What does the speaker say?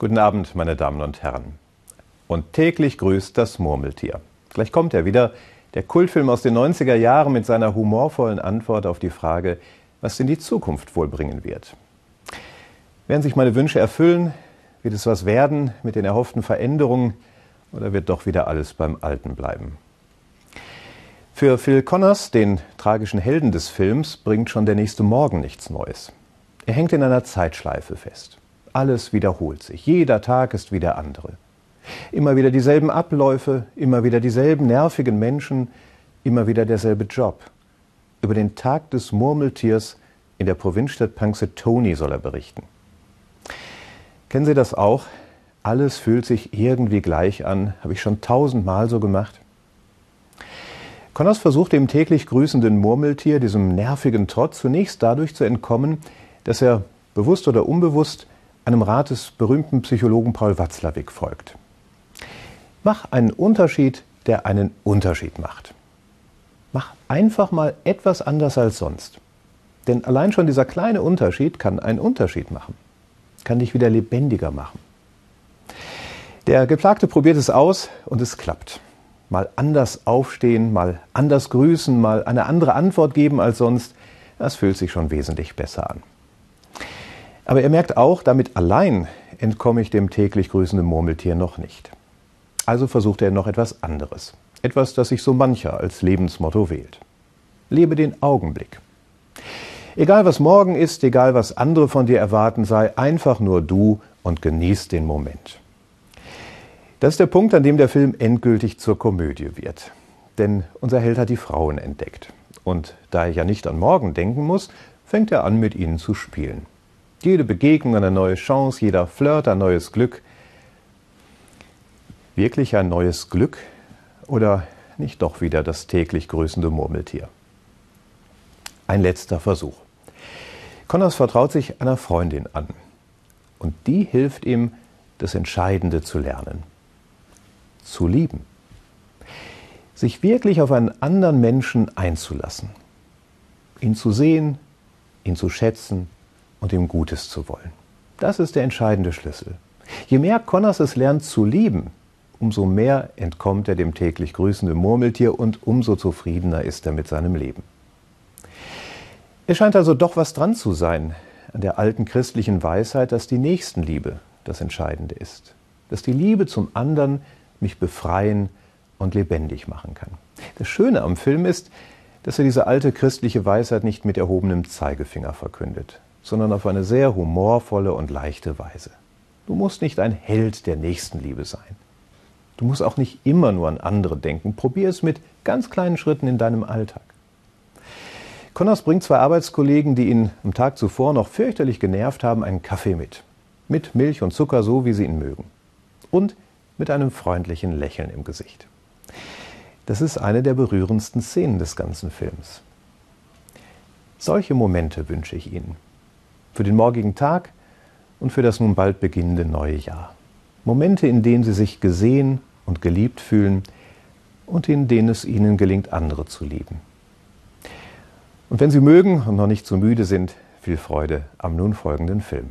Guten Abend, meine Damen und Herren. Und täglich grüßt das Murmeltier. Gleich kommt er wieder, der Kultfilm aus den 90er Jahren mit seiner humorvollen Antwort auf die Frage, was denn die Zukunft wohl bringen wird. Werden sich meine Wünsche erfüllen? Wird es was werden mit den erhofften Veränderungen? Oder wird doch wieder alles beim Alten bleiben? Für Phil Connors, den tragischen Helden des Films, bringt schon der nächste Morgen nichts Neues. Er hängt in einer Zeitschleife fest. Alles wiederholt sich. Jeder Tag ist wie der andere. Immer wieder dieselben Abläufe, immer wieder dieselben nervigen Menschen, immer wieder derselbe Job. Über den Tag des Murmeltiers in der Provinzstadt Punxsutawney soll er berichten. Kennen Sie das auch? Alles fühlt sich irgendwie gleich an. Habe ich schon tausendmal so gemacht. Connors versucht dem täglich grüßenden Murmeltier, diesem nervigen Trott, zunächst dadurch zu entkommen, dass er, bewusst oder unbewusst, einem Rat des berühmten Psychologen Paul Watzlawick folgt. Mach einen Unterschied, der einen Unterschied macht. Mach einfach mal etwas anders als sonst. Denn allein schon dieser kleine Unterschied kann einen Unterschied machen, kann dich wieder lebendiger machen. Der Geplagte probiert es aus und es klappt. Mal anders aufstehen, mal anders grüßen, mal eine andere Antwort geben als sonst, das fühlt sich schon wesentlich besser an. Aber er merkt auch, damit allein entkomme ich dem täglich grüßenden Murmeltier noch nicht. Also versucht er noch etwas anderes. Etwas, das sich so mancher als Lebensmotto wählt. Lebe den Augenblick. Egal was morgen ist, egal was andere von dir erwarten, sei einfach nur du und genieß den Moment. Das ist der Punkt, an dem der Film endgültig zur Komödie wird. Denn unser Held hat die Frauen entdeckt. Und da er ja nicht an morgen denken muss, fängt er an, mit ihnen zu spielen. Jede Begegnung eine neue Chance, jeder Flirt ein neues Glück. Wirklich ein neues Glück oder nicht doch wieder das täglich grüßende Murmeltier? Ein letzter Versuch. Connors vertraut sich einer Freundin an. Und die hilft ihm, das Entscheidende zu lernen. Zu lieben. Sich wirklich auf einen anderen Menschen einzulassen. Ihn zu sehen, ihn zu schätzen, und ihm Gutes zu wollen. Das ist der entscheidende Schlüssel. Je mehr Connors es lernt zu lieben, umso mehr entkommt er dem täglich grüßenden Murmeltier und umso zufriedener ist er mit seinem Leben. Es scheint also doch was dran zu sein an der alten christlichen Weisheit, dass die Nächstenliebe das Entscheidende ist. Dass die Liebe zum anderen mich befreien und lebendig machen kann. Das Schöne am Film ist, dass er diese alte christliche Weisheit nicht mit erhobenem Zeigefinger verkündet, sondern auf eine sehr humorvolle und leichte Weise. Du musst nicht ein Held der Nächstenliebe sein. Du musst auch nicht immer nur an andere denken. Probier es mit ganz kleinen Schritten in deinem Alltag. Connors bringt zwei Arbeitskollegen, die ihn am Tag zuvor noch fürchterlich genervt haben, einen Kaffee mit. Mit Milch und Zucker, so wie sie ihn mögen. Und mit einem freundlichen Lächeln im Gesicht. Das ist eine der berührendsten Szenen des ganzen Films. Solche Momente wünsche ich Ihnen für den morgigen Tag und für das nun bald beginnende neue Jahr. Momente, in denen Sie sich gesehen und geliebt fühlen und in denen es Ihnen gelingt, andere zu lieben. Und wenn Sie mögen und noch nicht zu müde sind, viel Freude am nun folgenden Film.